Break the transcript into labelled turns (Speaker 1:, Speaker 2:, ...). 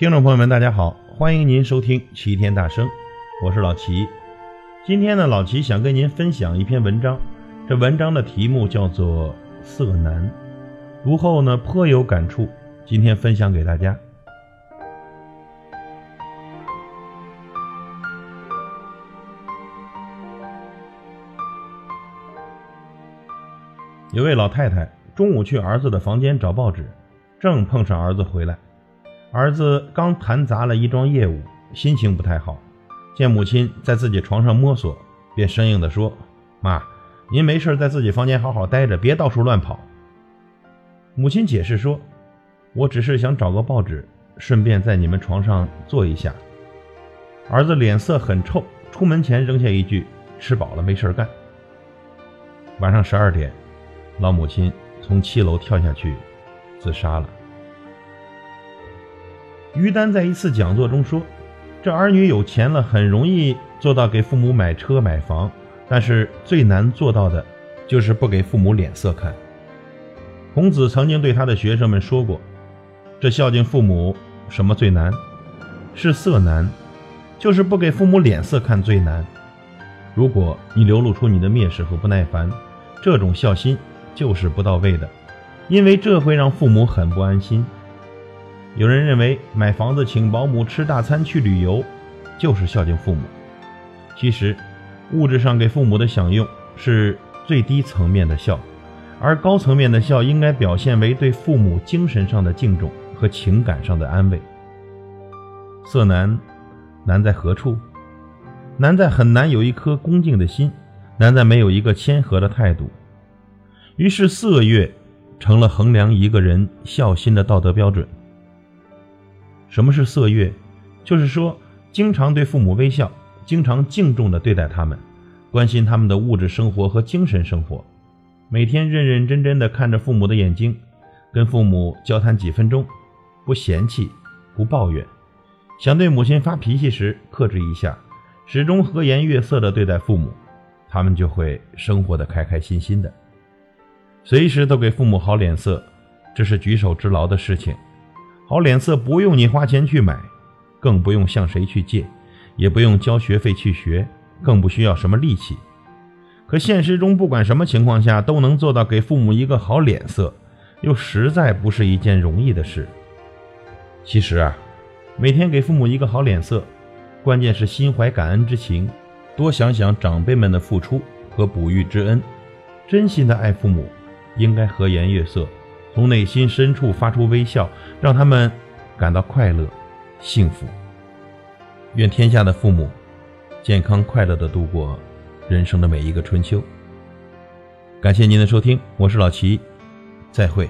Speaker 1: 听众朋友们，大家好，欢迎您收听齐天大圣，我是老齐。今天呢，老齐想跟您分享一篇文章，这文章的题目叫做《色难》，读后呢颇有感触，今天分享给大家。有位老太太中午去儿子的房间找报纸，正碰上儿子回来。儿子刚谈砸了一桩业务，心情不太好。见母亲在自己床上摸索，便生硬地说：“妈，您没事在自己房间好好待着，别到处乱跑。”母亲解释说：“我只是想找个报纸，顺便在你们床上坐一下。”儿子脸色很臭，出门前扔下一句：“吃饱了没事干。”晚上十二点。老母亲从七楼跳下去，自杀了。于丹在一次讲座中说：“这儿女有钱了，很容易做到给父母买车买房，但是最难做到的，就是不给父母脸色看。”孔子曾经对他的学生们说过：“这孝敬父母，什么最难？是色难，就是不给父母脸色看最难。如果你流露出你的蔑视和不耐烦，这种孝心。”就是不到位的，因为这会让父母很不安心。有人认为买房子、请保姆、吃大餐、去旅游，就是孝敬父母。其实，物质上给父母的享用是最低层面的孝，而高层面的孝应该表现为对父母精神上的敬重和情感上的安慰。色难，难在何处？难在很难有一颗恭敬的心，难在没有一个谦和的态度。于是色月成了衡量一个人孝心的道德标准。什么是色月？就是说，经常对父母微笑，经常敬重地对待他们，关心他们的物质生活和精神生活，每天认认真真地看着父母的眼睛，跟父母交谈几分钟，不嫌弃，不抱怨，想对母亲发脾气时克制一下，始终和颜悦色地对待父母，他们就会生活得开开心心的。随时都给父母好脸色，这是举手之劳的事情。好脸色不用你花钱去买，更不用向谁去借，也不用交学费去学，更不需要什么力气。可现实中，不管什么情况下都能做到给父母一个好脸色，又实在不是一件容易的事。其实啊，每天给父母一个好脸色，关键是心怀感恩之情，多想想长辈们的付出和哺育之恩，真心的爱父母。应该和颜悦色，从内心深处发出微笑，让他们感到快乐、幸福。愿天下的父母健康快乐地度过人生的每一个春秋。感谢您的收听，我是老齐，再会。